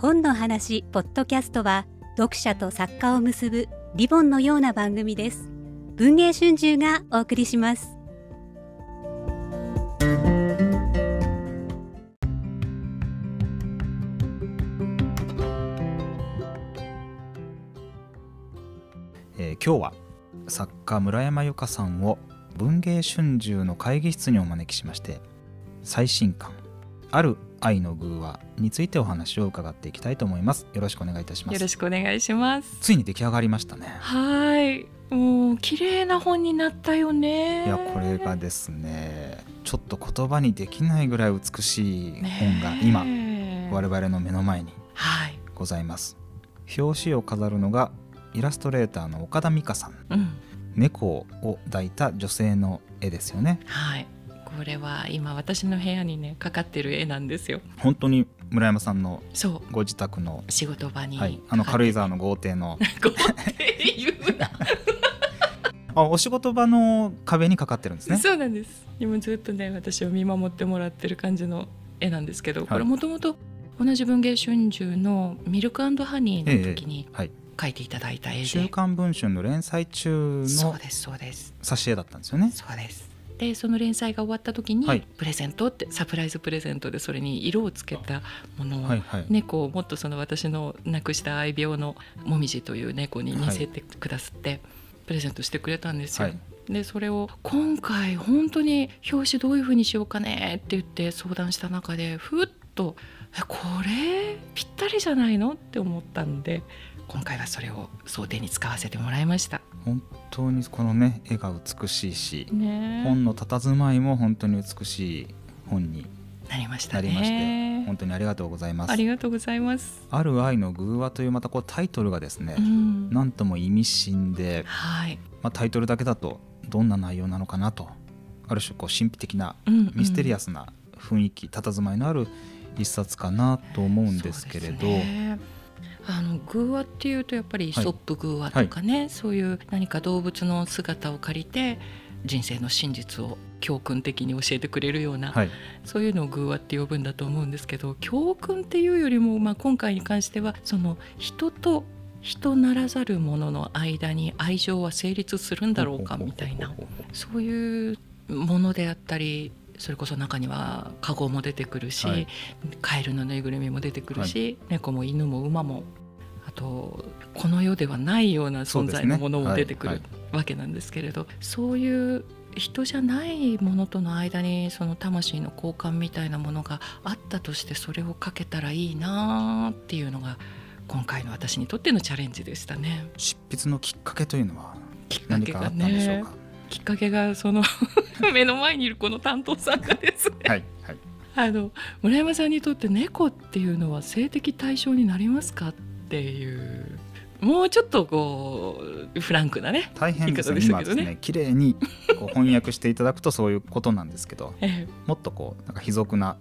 本の話ポッドキャストは読者と作家を結ぶリボンのような番組です。文藝春秋がお送りします。えー今日は作家村山由佳さんを文芸春秋の会議室にお招きしまして最新刊「ある愛の偶話」についてお話を伺っていきたいと思います。よろしくお願いいたしまよろすしくお願いします。ついに出来上がりましたね。はい、もう綺麗な本になったよね。いやこれがですねちょっと言葉にできないぐらい美しい本が今我々の目の前にはい、ございます。表紙を飾るのがイラストレーターの岡田美香さん。うん、猫を抱いた女性の絵ですよね。はい。これは今私の部屋にねかかってる絵なんですよ。本当に村山さんのそう、ご自宅の、仕事場に。はい、あの軽井沢の。の豪邸の 豪邸言うな。あお仕事場の壁にかかってるんですねそうなんです。今ずっとね私を見守ってもらってる感じの絵なんですけど、いこれもともと同じ文芸春秋のミルクハニーの時にはい描いていただいた絵で。週刊文春の連載中のそうですそうです。挿絵だったんですよねそうです。でその連載が終わった時に、はい。プレゼントってサプライズプレゼントでそれに色をつけたものを、はいはい、猫をもっとその私の亡くした愛病のもみじという猫に似せてくださって、プレゼントしてくれたんですよ。はい。でそれを今回本当に表紙どういう風にしようかねって言って相談した中でふっと「えこれぴったりじゃないの?」って思ったんで今回はそれを想定に使わせてもらいました。本当にこのね絵が美しいしねえ本の佇まいも本当に美しい本になりましたね。なりまして本当にありがとうございますありがとうございます。ある愛の偶話というまたこうタイトルがですね、うんなんとも意味深で、はい。まあ、タイトルだけだとどんな内容なのかなとある種こう神秘的なうんミステリアススな雰囲気佇まいのある一冊かなと思うんですけれど、あの偶話っていうとやっぱりイソップ偶話とかね、そういう何か動物の姿を借りて人生の真実を教訓的に教えてくれるような、はい、そういうのを偶話って呼ぶんだと思うんですけど教訓っていうよりも、まあ、今回に関してはその人と人ならざる者の間に愛情は成立するんだろうかみたいなそういうものであったりそれこそ中にはカゴも出てくるし、はい。カエルのぬいぐるみも出てくるし、猫も犬も馬もあとこの世ではないような存在のものも出てくるそうですね。わけなんですけれどそういう人じゃないものとの間にその魂の交換みたいなものがあったとしてそれをかけたらいいなっていうのが今回の私にとってのチャレンジでしたね。執筆のきっかけというのは何かあったんでしょうか、きっかけがその 目の前にいるこの担当さんがですね。はいはい。あの村山さんにとって猫っていうのは性的対象になりますかっていうもうちょっとこうフランクなね、大変ですね今ですね。綺麗にこう翻訳していただくとそういうことなんですけど ええ。もっとこうなんか卑俗な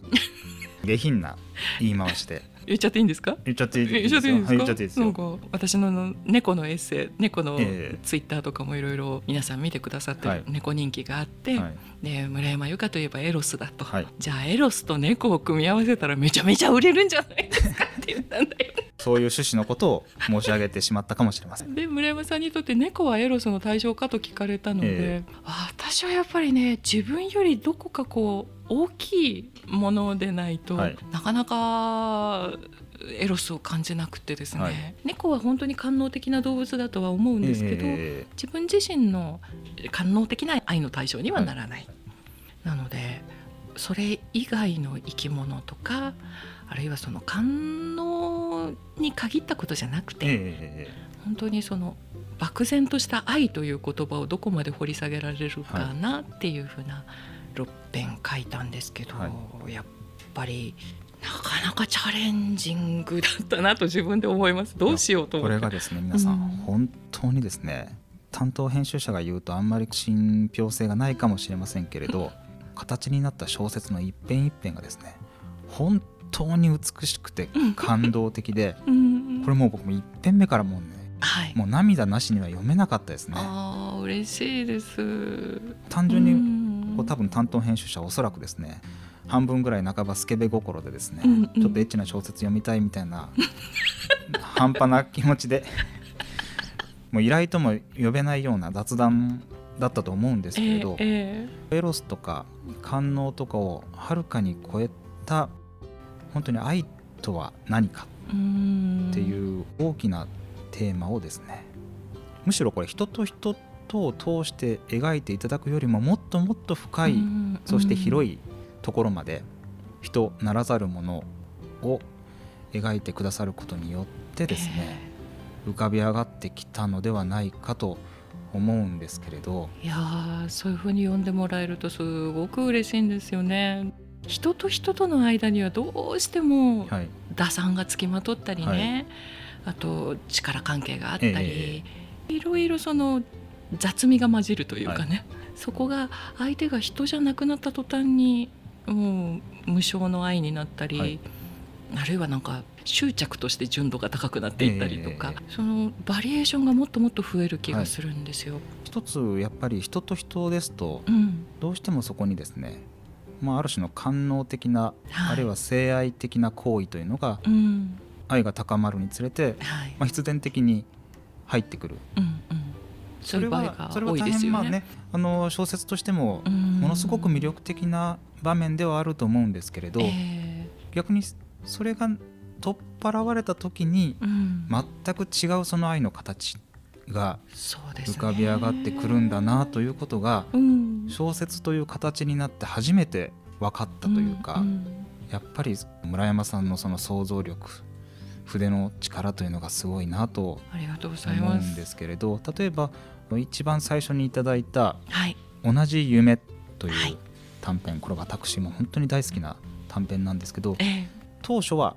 下品な言い回しで言っちゃっていいんですか？言っちゃっていいですか、はい言っちゃっていいですなか私の猫のエッセイ猫のええ。ツイッターとかもいろいろ皆さん見てくださってはい。猫人気があって、はい。で村山由佳といえばエロスだと、はい。じゃあエロスと猫を組み合わせたらめちゃめちゃ売れるんじゃないですかって言ったんだよそういう趣旨のことを申し上げてしまったかもしれません。で村山さんにとって猫はエロスの対象かと聞かれたので、えあ私はやっぱりね自分よりどこかこう大きいものでないと、はい。なかなかエロスを感じなくてですね、はい。猫は本当に官能的な動物だとは思うんですけど、え自分自身の官能的な愛の対象にはならない、なのでそれ以外の生き物とかあるいはその官能に限ったことじゃなくて、ーえ。本当にその漠然とした愛という言葉をどこまで掘り下げられるかなっていうふうな6編書いたんですけど、はやっぱりなかなかチャレンジングだったなと自分で思います。どうしようとーこ思って。れがですね皆さん、うん。本当にですね担当編集者が言うとあんまり信憑性がないかもしれませんけれど形になった小説の一編一編がですね本当に美しくて感動的で うん。これもう僕も一編目からもうねはい。もう涙なしには読めなかったですね。ああ嬉しいです。単純ににこう多分担当編集者はおそらくですね半分ぐらい半ばスケベ心でですね、うんうん。ちょっとエッチな小説読みたいみたいな 半端な気持ちで もう依頼とも呼べないような雑談だったと思うんですけれど、ええエロスとか官能とかをはるかに超えた本当に愛とは何かっていう大きなテーマをですねむしろこれ人と人とを通して描いていただくよりももっともっと深い、うんそして広いいところまで人ならざるものを描いてくださることによってですね、浮かび上がってきたのではないかと思うんですけれど。いやーそういうふうに呼んでもらえるとすごく嬉しいんですよね。人と人との間にはどうしてもはい。打算がつきまとったりね、あと力関係があったり、えいろいろその雑味が混じるというかね、そこが相手が人じゃなくなった途端にもう無償の愛になったり、はい。あるいはなんか執着として純度が高くなっていったりとか、えそのバリエーションがもっともっと増える気がするんですよ。一つやっぱり人と人ですとうん。どうしてもそこにですね、まあ、ある種の官能的な、はい。あるいは性愛的な行為というのがうん愛が高まるにつれて、はい。まあ、必然的に入ってくる。うんうん、そういう場合がそれは。大変まあねあの小説としてもうん。ものすごく魅力的な場面ではあると思うんですけれど、え逆にそれが取っ払われた時にーうん。全く違うその愛の形が浮かび上がってくるんだなということがうん。小説という形になって初めて分かったというか、んん。やっぱり村山さんのその想像力筆の力というのがすごいなとありがとうござい思う。んですけれど例えば一番最初にいただいたはい、「同じ夢」とはい。いう短編これ私も本当に大好きな短編なんですけどええ。当初は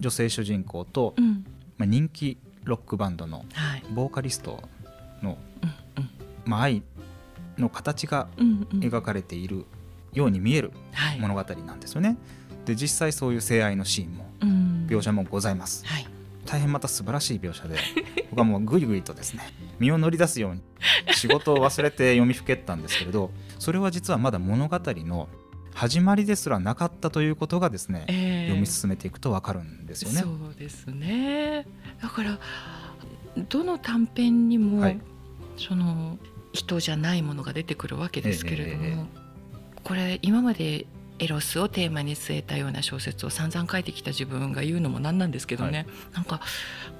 女性主人公と、うん、まあ、人気ロックバンドのはい、ボーカリストの、うんまあ、愛の形が描かれているように見えるはい、物語なんですよね。で実際そういう性愛のシーンもうん、描写もございます。はい、大変また素晴らしい描写で 僕はもうぐいぐいとですね身を乗り出すように仕事を忘れて読みふけったんですけれどそれは実はまだ物語の始まりですらなかったということがですね、ええ読み進めていくと分かるんですよね。そうですね。だからどの短編にも、はいその人じゃないものが出てくるわけですけれども、ええええこれ今までエロスをテーマに据えたような小説を散々書いてきた自分が言うのもなんなんですけどね、なんか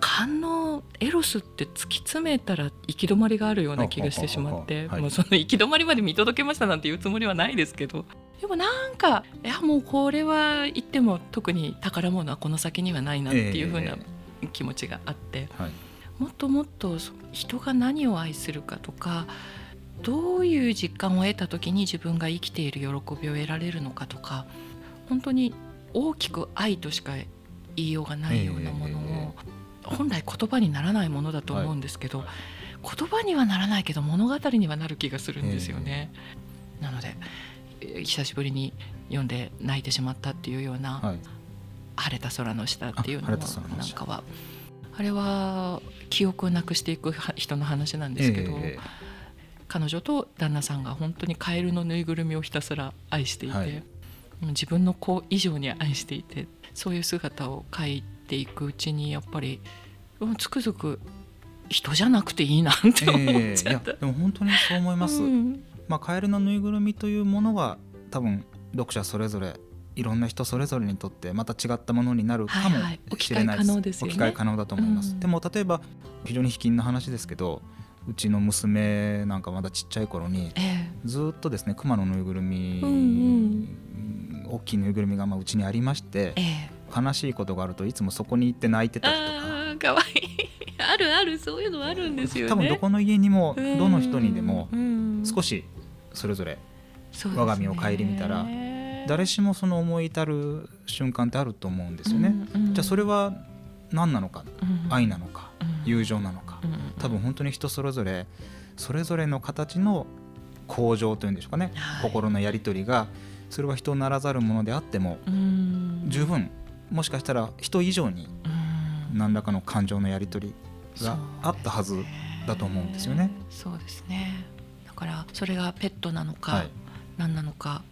官能エロスって突き詰めたら行き止まりがあるような気がしてしまって、はいもうその行き止まりまで見届けましたなんていうつもりはないですけど。でもなんかいやもうこれは言っても特に宝物はこの先にはないなっていうふうなえ。気持ちがあって、はい。もっともっとそ人が何を愛するかとかどういう実感を得た時に自分が生きている喜びを得られるのかとか本当に大きく愛としか言いようがないようなものを、え本来言葉にならないものだと思うんですけど、言葉にはならないけど物語にはなる気がするんですよね。なのでえ久しぶりに読んで泣いてしまったっていうようなはい「晴れた空の下」っていうのもなんかは。あれは記憶をなくしていくは人の話なんですけど、え彼女と旦那さんが本当にカエルのぬいぐるみをひたすら愛していて、はい。自分の子以上に愛していてそういう姿を描いていくうちにやっぱりうんつくづく人じゃなくていいなって思っちゃった。でも本当にそう思います。うん。まあ、カエルのぬいぐるみというものは多分読者それぞれいろんな人それぞれにとってまた違ったものになるかもはいはいしれないです,、置き換え可能ですよね。置き換え可能だと思います、うん。でも例えば非常に卑近な話ですけどうちの娘なんかまだちっちゃい頃にえずっとですね熊のぬいぐるみ、うん大きいぬいぐるみがまあうちにありまして悲しいことがあるといつもそこに行って泣いてたりとか。ああかわいい。あるあるそういうのあるんですよね。多分どこの家にもうん。どの人にでもうん。少しそれぞれ我が身を顧みたら誰しもその思い至る瞬間ってあると思うんですよね。うんうん。じゃあそれは何なのかうん。愛なのかうん。友情なの多分本当に人それぞれそれぞれの形の向上というんでしょうかね、はい。心のやり取りがそれは人ならざるものであってもうん。十分もしかしたら人以上にうん。何らかの感情のやり取りがあったはずだと思うんですよね。そうですね。だからそれがペットなのか、はい。何なのか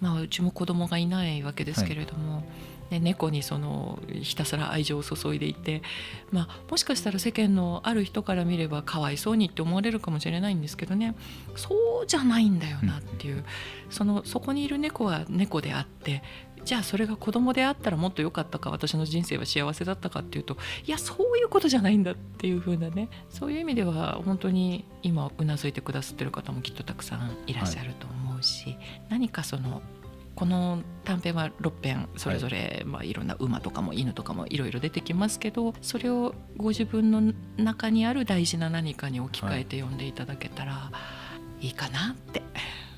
まあ、うちも子供がいないわけですけれども、ね、猫にそのひたすら愛情を注いでいて、まあ、もしかしたら世間のある人から見ればかわいそうにって思われるかもしれないんですけどね。そうじゃないんだよなっていう、そのそこにいる猫は猫であってじゃあそれが子供であったらもっと良かったか私の人生は幸せだったかっていうといやそういうことじゃないんだっていう風なねそういう意味では本当に今うなずいてくださってる方もきっとたくさんいらっしゃると思うし、はい、何かそのこの短編は6編それぞれ、い。まあ、いろんな馬とかも犬とかもいろいろ出てきますけどそれをご自分の中にある大事な何かに置き換えて読んでいただけたらいいかなって。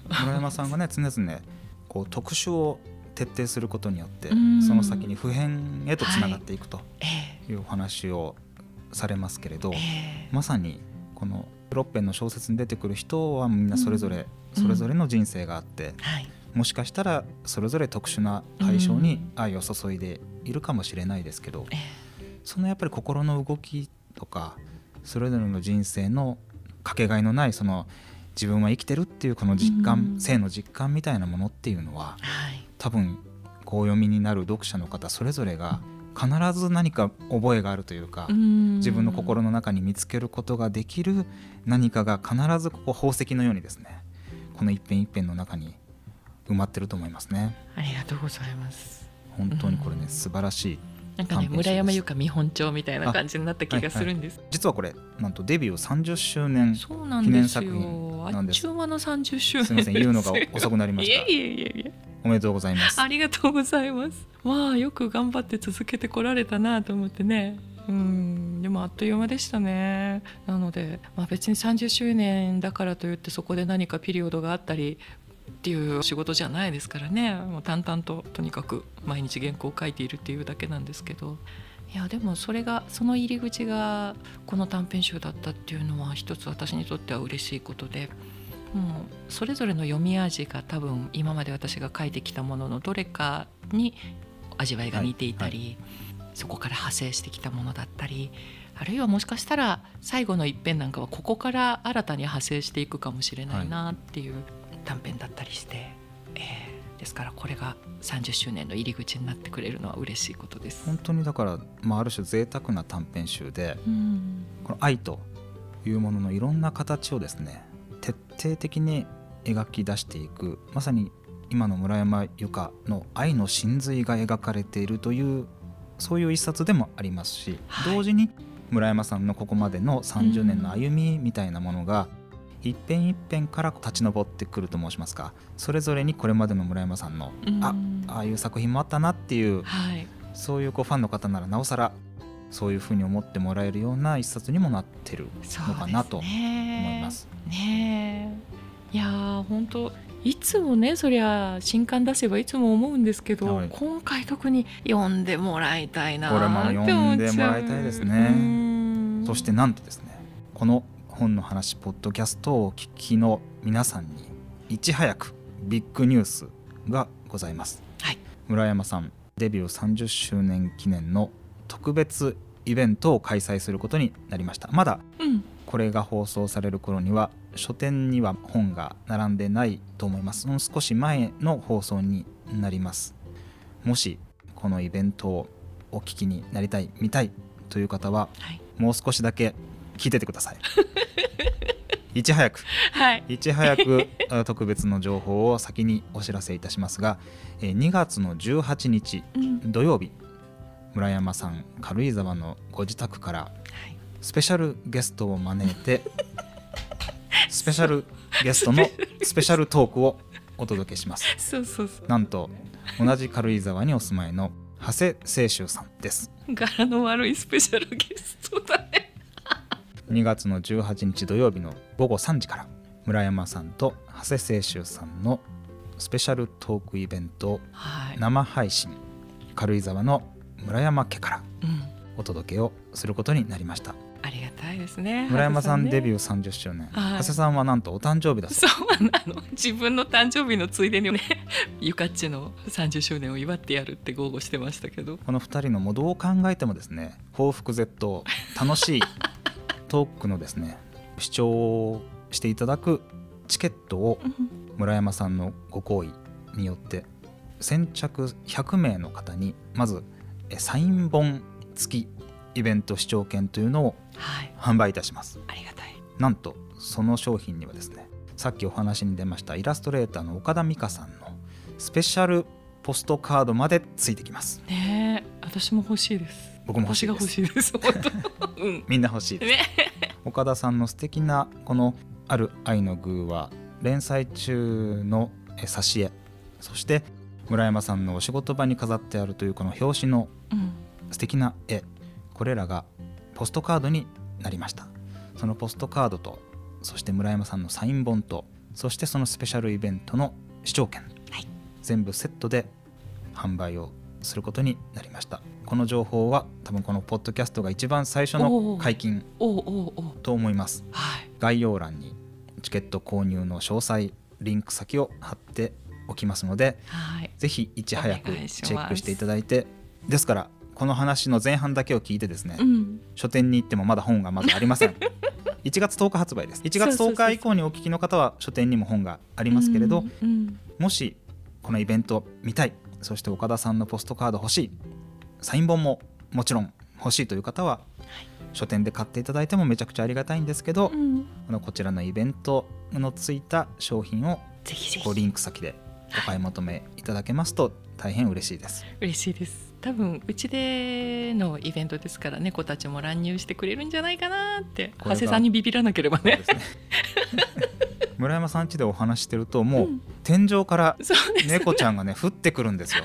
村山さんがね常々こう特殊を徹底することによってその先に普遍へとつながっていくとい。うお話をされますけれど、まさにこの6編の小説に出てくる人はみんなそれぞれ、それぞれの人生があって、もしかしたらそれぞれ特殊な対象に愛を注いでいるかもしれないですけど、そのやっぱり心の動きとかそれぞれの人生のかけがえのないその自分は生きてるっていうこの実感、性の実感みたいなものっていうのは、多分こう読みになる読者の方それぞれが必ず何か覚えがあるというか自分の心の中に見つけることができる何かが必ずここ宝石のようにですねこの一編一編の中に埋まってると思いますね。ありがとうございます。本当にこれね、素晴らしいなんかね村山由佳見本帳みたいな感じになった気がするんです、はいはい、実はこれなんとデビュー30周年記念作品なんです。あっちゅの30周年すみません言うのが遅くなりました。いえいえいえいえ。おめでとうございます。ありがとうございます。まあよく頑張って続けてこられたなと思ってね。うんでもあっという間でしたね。なので、まあ、別に30周年だからといってそこで何かピリオドがあったりっていう仕事じゃないですからね。もう淡々ととにかく毎日原稿を書いているっていうだけなんですけど。いやでもそれがその入り口がこの短編集だったっていうのは一つ私にとっては嬉しいことで。もうそれぞれの読み味が多分今まで私が書いてきたもののどれかに味わいが似ていたり、はいはい、そこから派生してきたものだったりあるいはもしかしたら最後の一編なんかはここから新たに派生していくかもしれないなっていう短編だったりして、えー、ですからこれが30周年の入り口になってくれるのは嬉しいことです。本当にだから、まあ、ある種贅沢な短編集で、うん、この愛というもののいろんな形をですね徹底的に描き出していくまさに今の村山由佳の愛の真髄が描かれているというそういう一冊でもありますし、はい、同時に村山さんのここまでの30年の歩みみたいなものが、一編一編から立ち上ってくると申しますか。それぞれにこれまでの村山さんの、あああいう作品もあったなっていう、はい、そういうこうファンの方ならなおさらそういうふうに思ってもらえるような一冊にもなってるのかなと思います。ねいや本当いつもねそりゃ新刊出せばいつも思うんですけど、はい、今回特に読んでもらいたいなこれも読んでもらいたいですね。そしてなんとですねこの本の話ポッドキャストをお聞きの皆さんにいち早くビッグニュースがございます。はい、村山さんデビュー30周年記念の特別イベントを開催することになりました。まだこれが放送される頃には書店には本が並んでないと思います。少し前の放送になります。もしこのイベントをお聞きになりたい見たいという方は、はい、もう少しだけ聞いててください。いち早く、はい、いち早く特別の情報を先にお知らせいたしますが2月の18日、土曜日村山さん軽井沢のご自宅からスペシャルゲストを招いて スペシャルゲストのスペシャルトークをお届けします。そうそうそう。なんと同じ軽井沢にお住まいの長谷清舟さんです。柄の悪いスペシャルゲストだね2月の18日土曜日の午後3時から村山さんと長谷清舟さんのスペシャルトークイベント生配信、はい、軽井沢の村山家からお届けをすることになりました、うん、ありがたいですね村山さんデビュー30周年、はい、長谷さんはなんとお誕生日だそうなの。自分の誕生日のついでにねゆかっちの30周年を祝ってやるって豪語してましたけど。この2人のもどう考えてもですね報復絶倒楽しいトークのですね視聴していただくチケットを村山さんのご好意によって先着100名の方にまずえサイン本付きイベント視聴券というのをはい。販売いたします。ありがたい。なんとその商品にはですねさっきお話に出ましたイラストレーターの岡田美香さんのスペシャルポストカードまでついてきます。ねえ私も欲しいです僕も欲しいです。欲しいです。本当うん。みんな欲しいです。ね。岡田さんの素敵なこの「ある愛の具」は連載中のえ挿絵そして村山さんのお仕事場に飾ってあるというこの表紙のうん。素敵な絵これらがポストカードになりました。そのポストカードとそして村山さんのサイン本とそしてそのスペシャルイベントの視聴券、はい。全部セットで販売をすることになりました。この情報は多分このポッドキャストが一番最初の解禁と思います。はい。概要欄にチケット購入の詳細リンク先を貼っておきますのではい。ぜひいち早くチェックしていただいてですからこの話の前半だけを聞いてですね、うん。書店に行ってもまだ本がまだありません。1月10日発売です。1月10日以降にお聞きの方は書店にも本がありますけれど、うんうん。もしこのイベント見たいそして岡田さんのポストカード欲しい。サイン本ももちろん欲しいという方は、書店で買っていただいてもめちゃくちゃありがたいんですけど、うん。あのこちらのイベントのついた商品をぜひぜひ。リンク先でお買い求めいただけますと大変嬉しいです。嬉しいです。多分うちでのイベントですから猫たちも乱入してくれるんじゃないかなって長谷さんにビビらなければね村山さん家でお話してるともう、うん。天井から猫ちゃんがね降ってくるんですよ。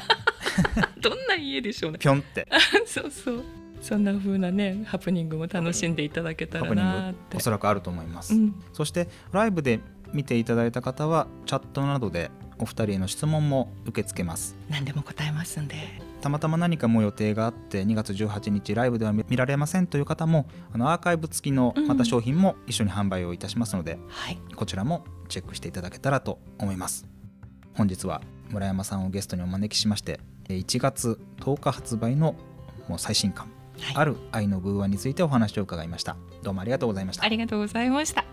どんな家でしょうね。ぴょんって。そうそう。そんな風なねハプニングも楽しんでいただけたらなって。おそらくあると思います、うん。そしてライブで見ていただいた方はチャットなどでお二人への質問も受け付けます。何でも答えますんで。たまたま何かもう予定があって2月18日ライブでは見見られませんという方もあのアーカイブ付きのうん。また商品も一緒に販売をいたしますので、はい。こちらもチェックしていただけたらと思います。本日は村山さんをゲストにお招きしましてえ1月10日発売のもう最新刊、はい。ある愛の偶話についてお話を伺いました。どうもありがとうございました。ありがとうございました